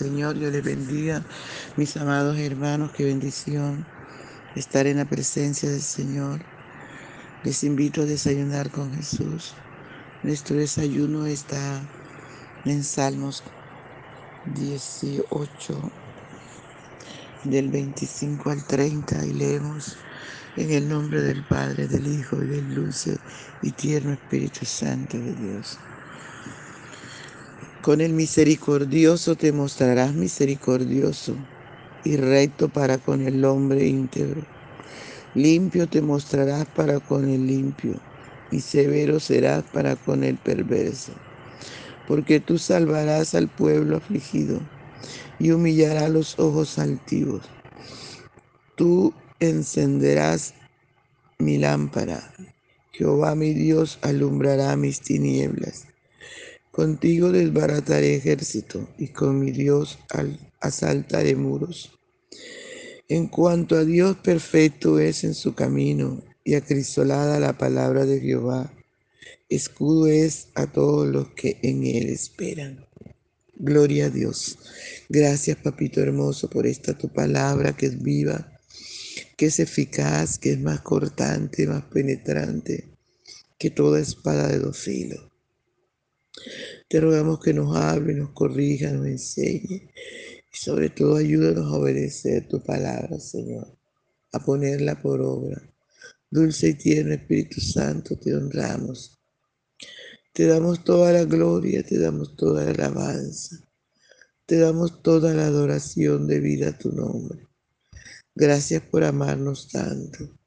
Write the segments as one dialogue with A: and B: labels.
A: Señor, yo les bendiga, mis amados hermanos, qué bendición estar en la presencia del Señor. Les invito a desayunar con Jesús. Nuestro desayuno está en Salmos 18, del 25 al 30, y leemos en el nombre del Padre, del Hijo y del dulce y tierno Espíritu Santo de Dios. Con el misericordioso te mostrarás misericordioso y recto para con el hombre íntegro. Limpio te mostrarás para con el limpio y severo serás para con el perverso. Porque tú salvarás al pueblo afligido y humillarás los ojos altivos. Tú encenderás mi lámpara. Jehová mi Dios alumbrará mis tinieblas. Contigo desbarataré ejército y con mi Dios asaltaré muros. En cuanto a Dios perfecto es en su camino y acrisolada la palabra de Jehová, escudo es a todos los que en él esperan. Gloria a Dios. Gracias, papito hermoso, por esta tu palabra que es viva, que es eficaz, que es más cortante, más penetrante que toda espada de dos filos te rogamos que nos hable, nos corrija, nos enseñe y sobre todo ayúdanos a obedecer tu palabra, Señor, a ponerla por obra. Dulce y tierno Espíritu Santo, te honramos. Te damos toda la gloria, te damos toda la alabanza, te damos toda la adoración de vida a tu nombre. Gracias por amarnos tanto.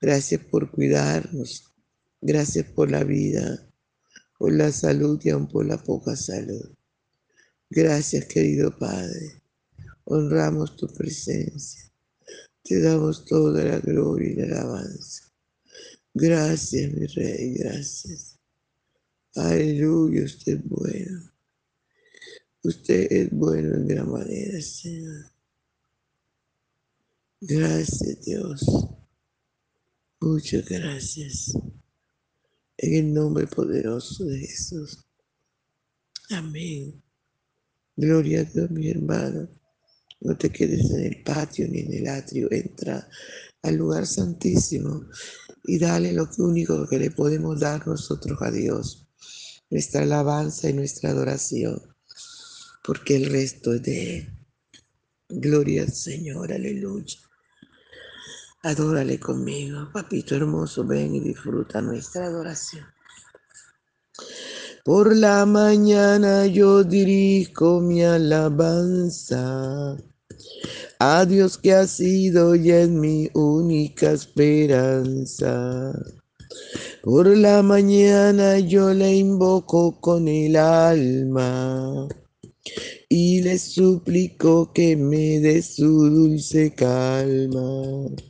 A: Gracias por cuidarnos. Gracias por la vida por la salud y aún por la poca salud. Gracias, querido Padre. Honramos tu presencia. Te damos toda la gloria y la alabanza. Gracias, mi Rey, gracias. Aleluya, usted es bueno. Usted es bueno en gran manera, Señor. Gracias, Dios. Muchas gracias en el nombre poderoso de Jesús. Amén. Gloria a Dios, mi hermano. No te quedes en el patio ni en el atrio. Entra al lugar santísimo y dale lo único que le podemos dar nosotros a Dios. Nuestra alabanza y nuestra adoración. Porque el resto es de Él. Gloria al Señor. Aleluya. Adórale conmigo, papito hermoso, ven y disfruta nuestra adoración. Por la mañana yo dirijo mi alabanza a Dios que ha sido y es mi única esperanza. Por la mañana yo le invoco con el alma y le suplico que me dé su dulce calma.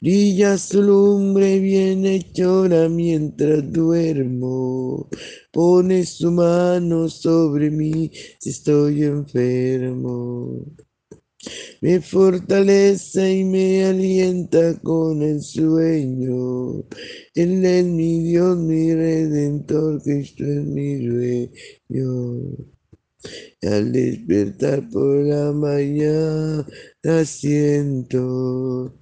A: Brilla su lumbre bien hechora mientras duermo. Pone su mano sobre mí si estoy enfermo. Me fortalece y me alienta con el sueño. Él es mi Dios, mi redentor, Cristo es mi dueño. al despertar por la mañana siento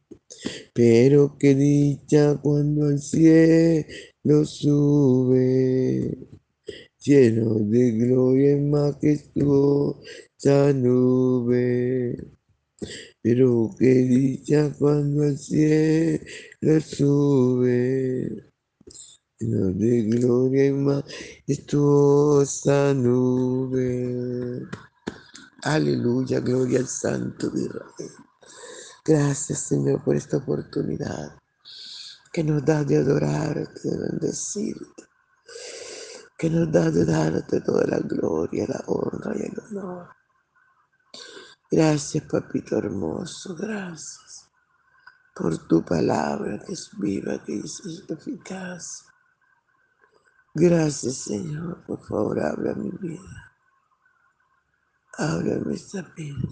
A: Pero qué dicha cuando al cielo sube, lleno de gloria y majestuosa nube. Pero qué dicha cuando al cielo sube de gloria y majestuosa nube. Aleluya, gloria al Santo de Israel. Gracias, Señor, por esta oportunidad que nos da de adorarte, de bendecirte, que nos da de darte toda la gloria, la honra y el honor. Gracias, papito hermoso, gracias por tu palabra que es viva, que es eficaz Gracias, Señor. Por favor, habla mi vida. Habla nuestra vida.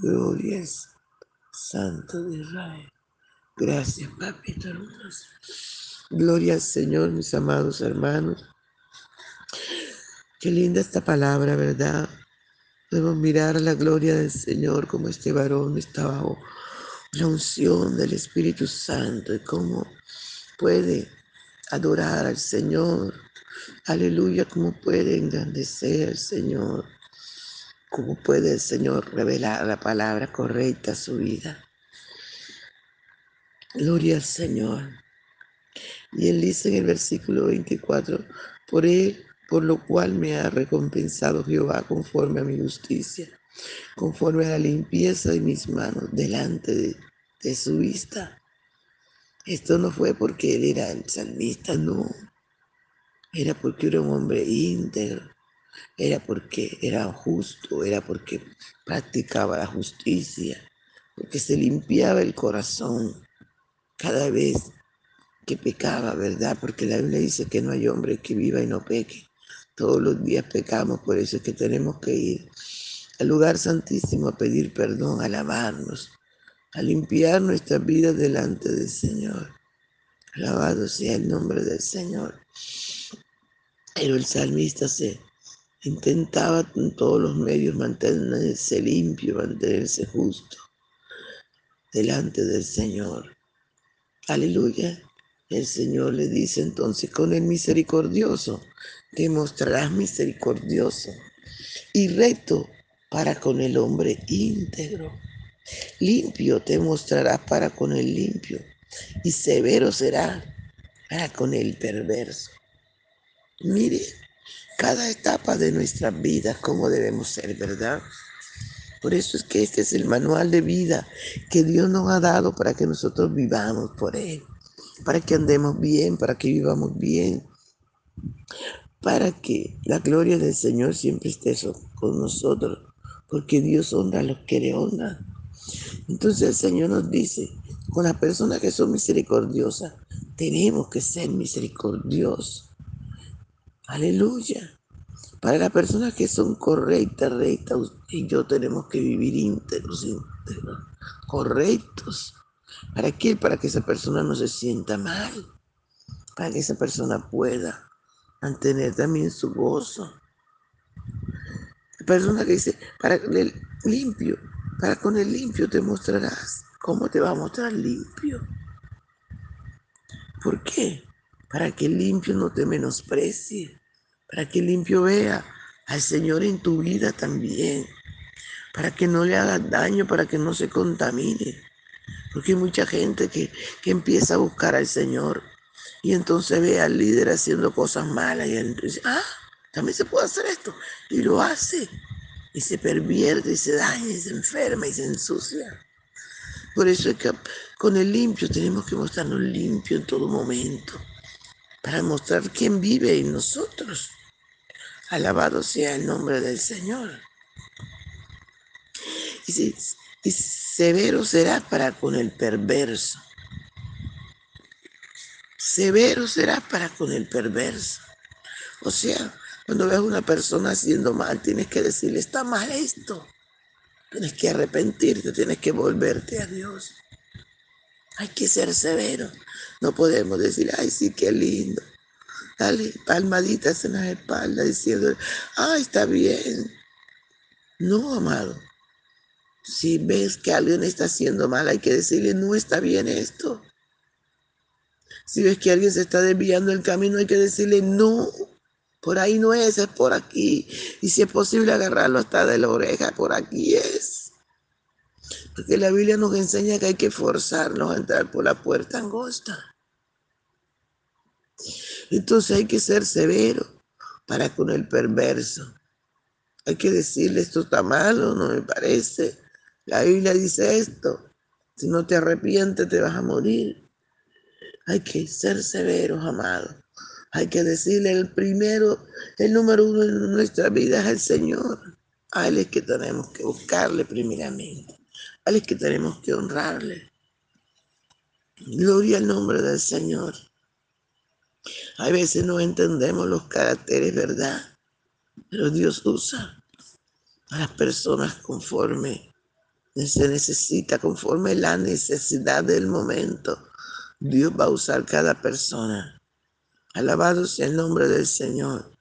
A: Gloria Santo de Israel. Gracias, papito hermoso. Gloria al Señor, mis amados hermanos. Qué linda esta palabra, ¿verdad? Debemos mirar la gloria del Señor como este varón está bajo la unción del Espíritu Santo y cómo puede adorar al Señor. Aleluya, cómo puede engrandecer al Señor. Cómo puede el Señor revelar la palabra correcta a su vida. Gloria al Señor. Y él dice en el versículo 24, por él, por lo cual me ha recompensado Jehová conforme a mi justicia, conforme a la limpieza de mis manos delante de, su vista. Esto no fue porque él era el salmista, no. Era porque era un hombre íntegro, era porque era justo, era porque practicaba la justicia, porque se limpiaba el corazón cada vez que pecaba, ¿verdad? Porque la Biblia dice que no hay hombre que viva y no peque. Todos los días pecamos, por eso es que tenemos que ir al lugar santísimo a pedir perdón, a lavarnos, a limpiar nuestras vidas delante del Señor. Alabado sea el nombre del Señor. Pero el salmista se intentaba con todos los medios mantenerse limpio, mantenerse justo delante del Señor. Aleluya. El Señor le dice entonces, con el misericordioso te mostrarás misericordioso y recto para con el hombre íntegro. Limpio te mostrarás para con el limpio y severo será para con el perverso. Mire, cada etapa de nuestra vida, cómo debemos ser, ¿verdad? Por eso es que este es el manual de vida que Dios nos ha dado para que nosotros vivamos por Él, para que andemos bien, para que vivamos bien, para que la gloria del Señor siempre esté con nosotros, porque Dios honra a los que le honran. Entonces el Señor nos dice, con las personas que son misericordiosas, tenemos que ser misericordiosos. Aleluya. Para las personas que son correctas, rectas, y yo tenemos que vivir íntegros, íntegros, correctos. ¿Para qué? Para que esa persona no se sienta mal. Para que esa persona pueda mantener también su gozo. La persona que dice, para el limpio, para con el limpio te mostrarás. ¿Cómo te va a mostrar limpio? ¿Por qué? Para que el limpio no te menosprecie, para que el limpio vea al Señor en tu vida también, para que no le haga daño, para que no se contamine. Porque hay mucha gente que, que empieza a buscar al Señor y entonces ve al líder haciendo cosas malas y él dice, ah, también se puede hacer esto. Y lo hace. Y se pervierte y se daña y se enferma y se ensucia. Por eso es que con el limpio tenemos que mostrarnos limpio en todo momento. Para mostrar quién vive en nosotros. Alabado sea el nombre del Señor. Y, severo será para con el perverso. Severo será para con el perverso. O sea, cuando ves a una persona haciendo mal, tienes que decirle, está mal esto. Tienes que arrepentirte, tienes que volverte a Dios. Hay que ser severo. No podemos decir, ay, sí, qué lindo. Dale palmaditas en la espalda diciendo, ay, está bien. No, amado. Si ves que alguien está haciendo mal, hay que decirle, no está bien esto. Si ves que alguien se está desviando el camino, hay que decirle, no, por ahí no es, es por aquí. Y si es posible agarrarlo hasta de la oreja, por aquí es. Porque la Biblia nos enseña que hay que forzarnos a entrar por la puerta angosta. Entonces hay que ser severo para con el perverso. Hay que decirle esto está malo, no me parece. La Biblia dice esto. Si no te arrepientes te vas a morir. Hay que ser severos, amados. Hay que decirle el primero, el número uno en nuestra vida es el Señor. A Él es que tenemos que buscarle primeramente. A Él es que tenemos que honrarle. Gloria al nombre del Señor. A veces no entendemos los caracteres, ¿verdad? Pero Dios usa a las personas conforme se necesita, conforme la necesidad del momento. Dios va a usar cada persona. Alabado sea el nombre del Señor.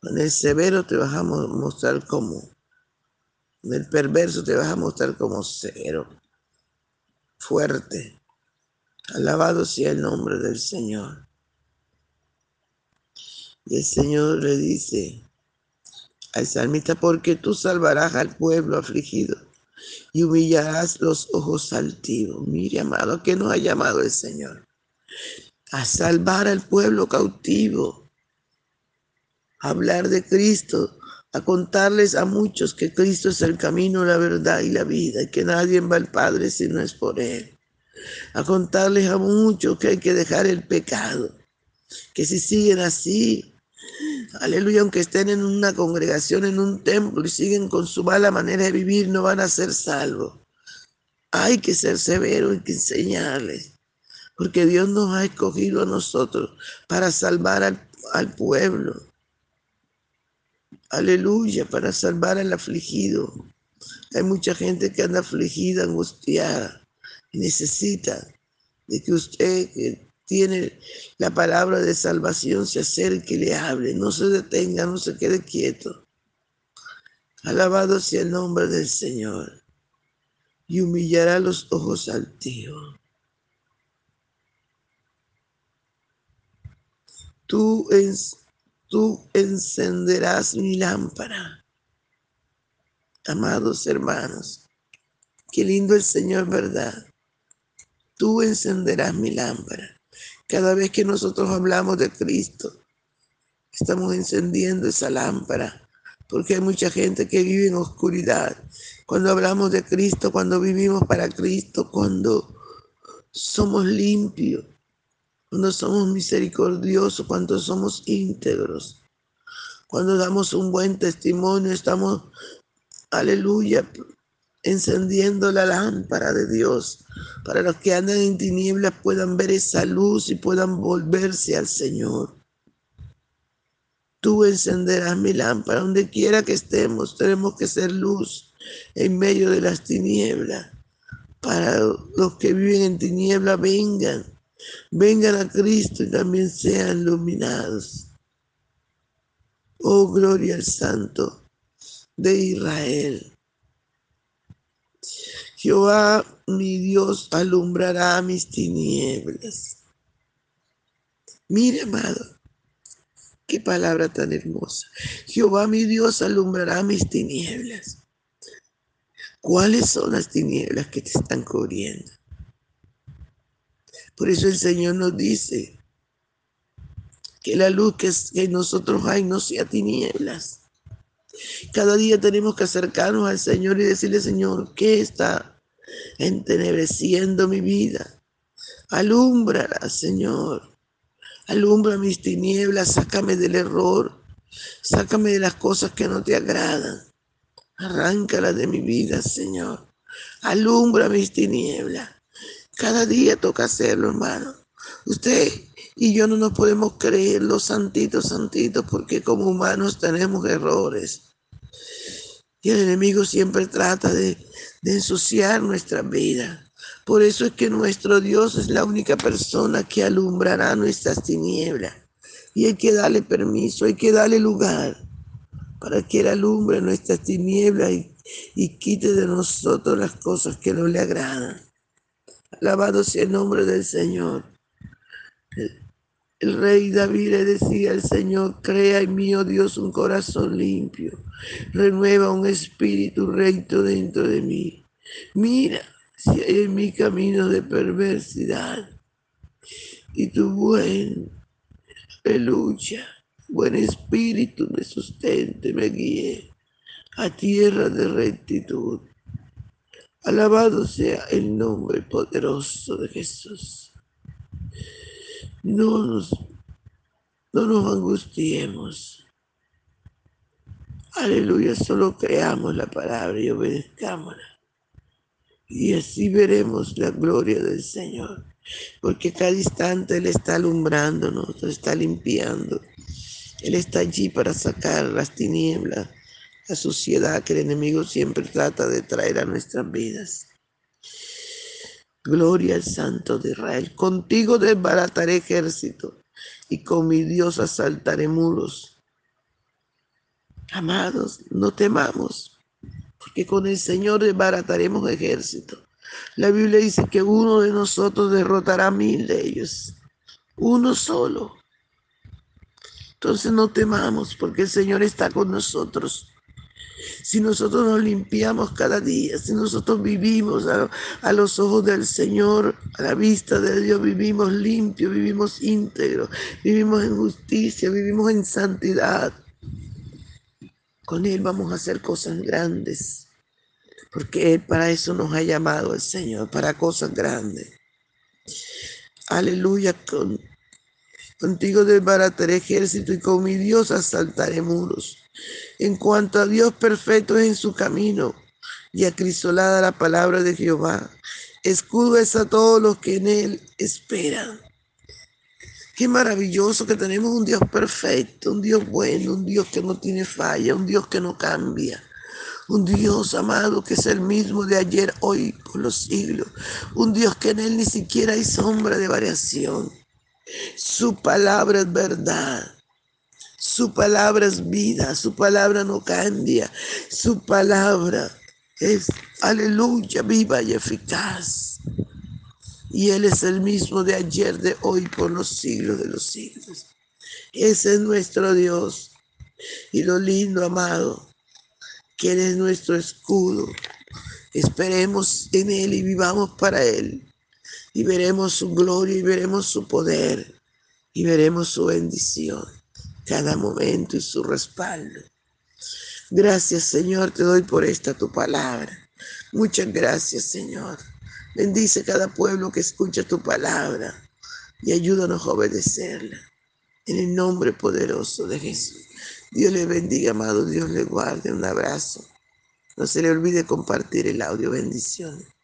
A: Con el severo te vas a mostrar como. Con el perverso te vas a mostrar como severo. Fuerte. Alabado sea el nombre del Señor. Y el Señor le dice al salmista, porque tú salvarás al pueblo afligido y humillarás los ojos altivos. Mire, amado, que nos ha llamado el Señor a salvar al pueblo cautivo, a hablar de Cristo, a contarles a muchos que Cristo es el camino, la verdad y la vida, y que nadie va al Padre si no es por Él. A contarles a muchos que hay que dejar el pecado, que si siguen así, aleluya, aunque estén en una congregación, en un templo y siguen con su mala manera de vivir, no van a ser salvos. Hay que ser severo, hay que enseñarles porque Dios nos ha escogido a nosotros para salvar al, pueblo. Aleluya, para salvar al afligido. Hay mucha gente que anda afligida, angustiada, y necesita de que usted tiene la palabra de salvación se acerque y le hable, no se detenga, no se quede quieto. Alabado sea el nombre del Señor y humillará los ojos altivos. tú, tú encenderás mi lámpara. Amados hermanos, qué lindo el Señor, ¿verdad? Tú encenderás mi lámpara. Cada vez que nosotros hablamos de Cristo, estamos encendiendo esa lámpara, porque hay mucha gente que vive en oscuridad. Cuando hablamos de Cristo, cuando vivimos para Cristo, cuando somos limpios, cuando somos misericordiosos, cuando somos íntegros, cuando damos un buen testimonio, estamos, aleluya, encendiendo la lámpara de Dios para los que andan en tinieblas puedan ver esa luz y puedan volverse al Señor. Tú encenderás mi lámpara donde quiera que estemos. Tenemos que ser luz en medio de las tinieblas. Para los que viven en tinieblas, vengan vengan a Cristo y también sean iluminados. Oh, gloria al Santo de Israel. Jehová, mi Dios, alumbrará mis tinieblas. Mire, amado, qué palabra tan hermosa. Jehová, mi Dios, alumbrará mis tinieblas. ¿Cuáles son las tinieblas que te están cubriendo? Por eso el Señor nos dice que la luz que, en nosotros hay no sea tinieblas. Cada día tenemos que acercarnos al Señor y decirle, Señor, ¿qué está entenebreciendo mi vida? Alúmbrala, Señor. Alumbra mis tinieblas, sácame del error, sácame de las cosas que no te agradan. Arráncala de mi vida, Señor. Alumbra mis tinieblas. Cada día toca hacerlo, hermano. Usted y yo no nos podemos creer los santitos, santitos, porque como humanos tenemos errores. Y el enemigo siempre trata de, de ensuciar nuestra vida. Por eso es que nuestro Dios es la única persona que alumbrará nuestras tinieblas. Y hay que darle permiso, hay que darle lugar para que Él alumbre nuestras tinieblas y, y quite de nosotros las cosas que no le agradan. Alabado sea el nombre del Señor. El, rey David le decía al Señor, crea en mí, oh Dios, un corazón limpio. Renueva un espíritu recto dentro de mí. Mira si hay en mi camino de perversidad. Y tu buen, aleluya, buen espíritu me sustente, me guíe a tierra de rectitud. Alabado sea el nombre poderoso de Jesús. No nos, no nos angustiemos. Aleluya, solo creamos la palabra y obedezcámosla. Y así veremos la gloria del Señor. Porque cada instante Él está alumbrándonos, está limpiando. Él está allí para sacar las tinieblas la suciedad que el enemigo siempre trata de traer a nuestras vidas. Gloria al Santo de Israel. Contigo desbarataré ejército y con mi Dios asaltaré muros. Amados, no temamos, porque con el Señor desbarataremos ejército. La Biblia dice que uno de nosotros derrotará mil de ellos. Uno solo. Entonces no temamos, porque el Señor está con nosotros si nosotros nos limpiamos cada día, si nosotros vivimos a, los ojos del Señor, a la vista de Dios, vivimos limpios, vivimos íntegros, vivimos en justicia, vivimos en santidad. Con Él vamos a hacer cosas grandes, porque Él para eso nos ha llamado el Señor, para cosas grandes. Aleluya, con, contigo desbarataré ejército y con mi Dios asaltaré muros. En cuanto a Dios perfecto es en su camino y acrisolada la palabra de Jehová. Escudo es a todos los que en él esperan. Qué maravilloso que tenemos un Dios perfecto, un Dios bueno, un Dios que no tiene falla, un Dios que no cambia. Un Dios amado que es el mismo de ayer, hoy, por los siglos. Un Dios que en él ni siquiera hay sombra de variación. Su palabra es verdad. Su palabra es vida, su palabra no cambia, su palabra es, aleluya, viva y eficaz. Y Él es el mismo de ayer, de hoy, por los siglos de los siglos. Ese es nuestro Dios. Y lo lindo, amado, que Él es nuestro escudo. Esperemos en Él y vivamos para Él. Y veremos su gloria y veremos su poder y veremos su bendición cada momento y su respaldo. Gracias Señor, te doy por esta tu palabra. Muchas gracias Señor. Bendice cada pueblo que escucha tu palabra y ayúdanos a obedecerla. En el nombre poderoso de Jesús. Dios le bendiga, amado. Dios le guarde. Un abrazo. No se le olvide compartir el audio. Bendiciones.